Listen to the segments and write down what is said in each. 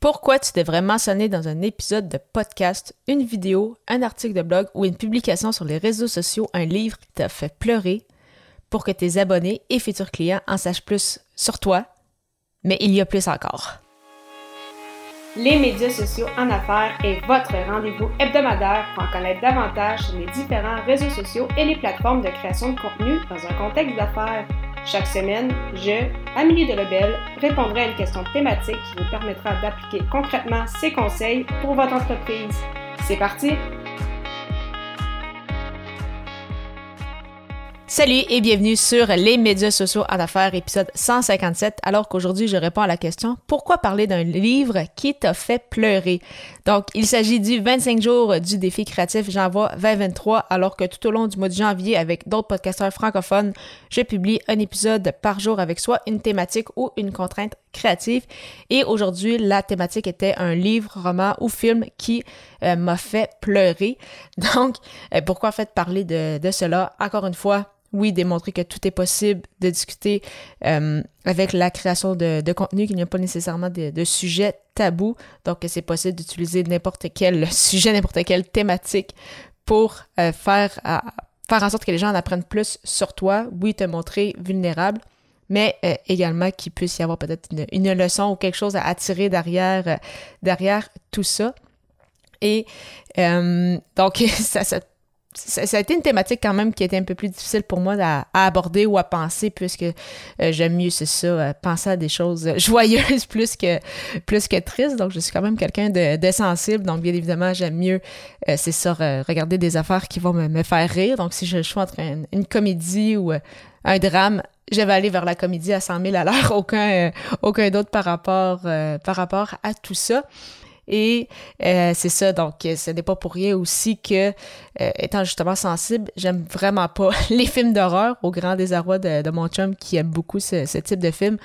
Pourquoi tu devrais mentionner dans un épisode de podcast, une vidéo, un article de blog ou une publication sur les réseaux sociaux un livre qui t'a fait pleurer pour que tes abonnés et futurs clients en sachent plus sur toi, mais il y a plus encore. Les médias sociaux en affaires est votre rendez-vous hebdomadaire pour en connaître davantage sur les différents réseaux sociaux et les plateformes de création de contenu dans un contexte d'affaires. Chaque semaine, je, Amélie Delebel, répondrai à une question thématique qui vous permettra d'appliquer concrètement ces conseils pour votre entreprise. C'est parti! Salut et bienvenue sur les médias sociaux en affaires, épisode 157, alors qu'aujourd'hui je réponds à la question pourquoi parler d'un livre qui t'a fait pleurer? Donc, il s'agit du 25 jours du défi créatif J'envoie 2023, alors que tout au long du mois de janvier, avec d'autres podcasteurs francophones, je publie un épisode par jour avec soit une thématique ou une contrainte créative. Et aujourd'hui, la thématique était un livre, roman ou film qui euh, m'a fait pleurer. Donc, euh, pourquoi en fait parler de cela? Encore une fois, oui, démontrer que tout est possible, de discuter euh, avec la création de, contenu, qu'il n'y a pas nécessairement de, sujet tabou, donc que c'est possible d'utiliser n'importe quel sujet, n'importe quelle thématique pour euh, faire, en sorte que les gens en apprennent plus sur toi, oui, te montrer vulnérable, mais euh, également qu'il puisse y avoir peut-être une, leçon ou quelque chose à attirer derrière, derrière tout ça. Et donc, ça, ça ça, a été une thématique quand même qui était un peu plus difficile pour moi à, aborder ou à penser puisque euh, j'aime mieux c'est ça euh, penser à des choses joyeuses plus que plus que tristes. Donc je suis quand même quelqu'un de, sensible. Donc bien évidemment j'aime mieux euh, c'est ça regarder des affaires qui vont me, faire rire. Donc si je choisis entre une, comédie ou un drame je vais aller vers la comédie à 100 000 à l'heure. Aucun aucun d'autre par rapport par rapport à tout ça et euh, c'est ça, donc euh, ce n'est pas pour rien aussi que, euh, étant justement sensible, j'aime vraiment pas les films d'horreur, au grand désarroi de, mon chum qui aime beaucoup ce, type de film.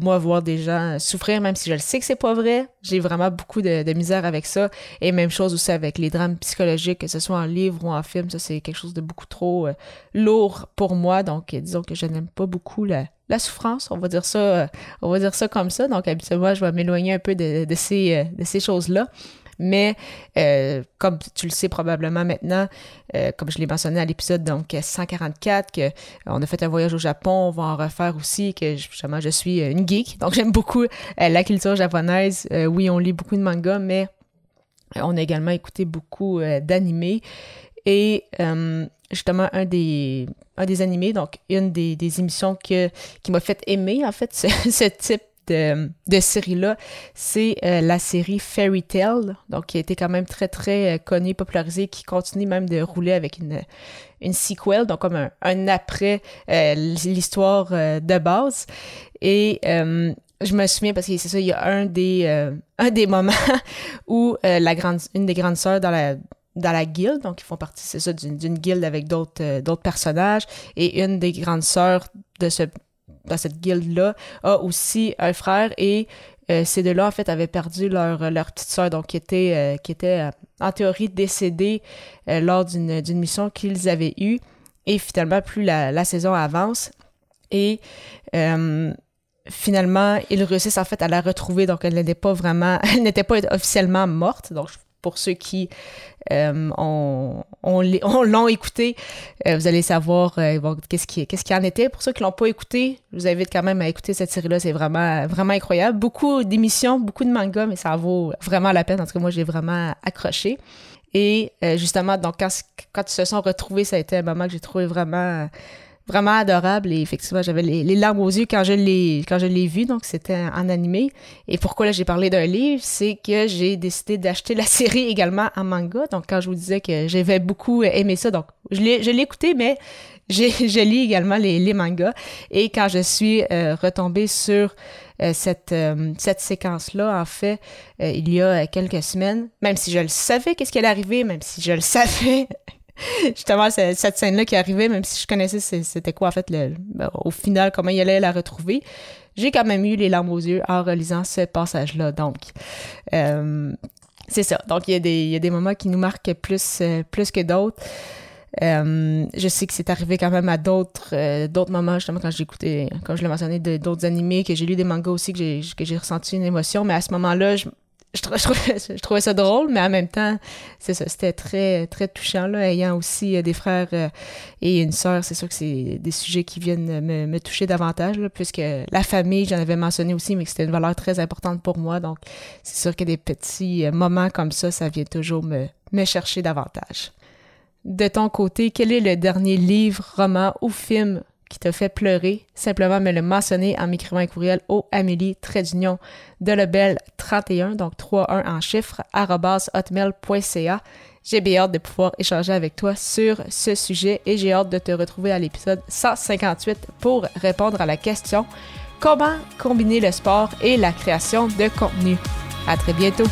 moi, voir des gens souffrir, même si je le sais que c'est pas vrai, j'ai vraiment beaucoup de, de, misère avec ça. Et même chose aussi avec les drames psychologiques, que ce soit en livre ou en film, ça c'est quelque chose de beaucoup trop lourd pour moi. Donc, disons que je n'aime pas beaucoup la, la souffrance, on va dire ça, on va dire ça comme ça. Donc habituellement, je vais m'éloigner un peu de, ces, euh, de ces choses-là. Mais euh, comme tu le sais probablement maintenant, euh, comme je l'ai mentionné à l'épisode donc 144, que on a fait un voyage au Japon, on va en refaire aussi, que justement je suis une geek, donc j'aime beaucoup la culture japonaise. oui, on lit beaucoup de mangas, mais on a également écouté beaucoup d'animés. Et justement un des, un des animés, donc une des, des émissions que, qui m'a fait aimer, en fait, ce, ce type de, de série-là, c'est euh, la série Fairy Tale, donc qui a été quand même très, très euh, connue, popularisée, qui continue même de rouler avec une, une sequel, donc comme un, un après euh, l'histoire de base. Et je me souviens parce que c'est ça, il y a un des, un des moments où la grande, une des grandes sœurs dans la dans la guilde, donc ils font partie, c'est ça, d'une guilde avec d'autres euh, d'autres personnages. Et une des grandes sœurs de cette guilde-là a aussi un frère et euh, ces deux-là, en fait, avaient perdu leur, leur petite sœur, donc qui était, euh, en théorie décédée lors d'une mission qu'ils avaient eue. Et finalement, plus la, saison avance, et finalement, ils réussissent en fait à la retrouver, donc elle n'était pas vraiment, elle n'était pas officiellement morte, donc pour ceux qui euh, ont, l'ont écouté, euh, vous allez savoir euh, qu'est-ce qui qu'est-ce qui en était. Pour ceux qui l'ont pas écouté, je vous invite quand même à écouter cette série-là. C'est vraiment vraiment incroyable. Beaucoup d'émissions, beaucoup de mangas, mais ça vaut vraiment la peine. En tout cas, moi, j'ai vraiment accroché. Et justement, donc quand, quand ils se sont retrouvés, ça a été un moment que j'ai trouvé vraiment vraiment adorable et effectivement j'avais les, larmes aux yeux quand je l'ai quand je l'ai vu donc c'était en animé. Et pourquoi là j'ai parlé d'un livre c'est que j'ai décidé d'acheter la série également en manga. Donc quand je vous disais que j'avais beaucoup aimé ça donc je l'ai je l'ai écouté mais j'ai je lis également les, les mangas. Et quand je suis euh, retombée sur euh, cette, euh, cette séquence-là, en fait, il y a quelques semaines, même si je le savais qu'est-ce qui allait arriver, même si je le savais justement cette, scène-là qui arrivait, même si je connaissais c'était quoi en fait le, au final comment il allait la retrouver, j'ai quand même eu les larmes aux yeux en relisant ce passage-là. Donc euh, c'est ça. Donc il y, a des, il y a des moments qui nous marquent plus, euh, plus que d'autres. Euh, je sais que c'est arrivé quand même à d'autres d'autres moments, justement, quand écouté, comme je l'ai mentionné, d'autres animés, que j'ai lu des mangas aussi, que j'ai ressenti une émotion. Mais à ce moment-là, je, je, trouvais, ça drôle, mais en même temps, c'est ça, c'était très, très touchant, là, ayant aussi euh, des frères euh, et une sœur, c'est sûr que c'est des sujets qui viennent me, toucher davantage, puisque la famille, j'en avais mentionné aussi, mais que c'était une valeur très importante pour moi, donc c'est sûr que des petits euh, moments comme ça, ça vient toujours me, me chercher davantage. De ton côté, quel est le dernier livre, roman ou film qui t'a fait pleurer, simplement me le mentionner en m'écrivant un courriel au Amélie Trédunion de Lebel 31, donc 31 en chiffres, hotmail.ca. J'ai bien hâte de pouvoir échanger avec toi sur ce sujet et j'ai hâte de te retrouver à l'épisode 158 pour répondre à la question comment combiner le sport et la création de contenu. À très bientôt!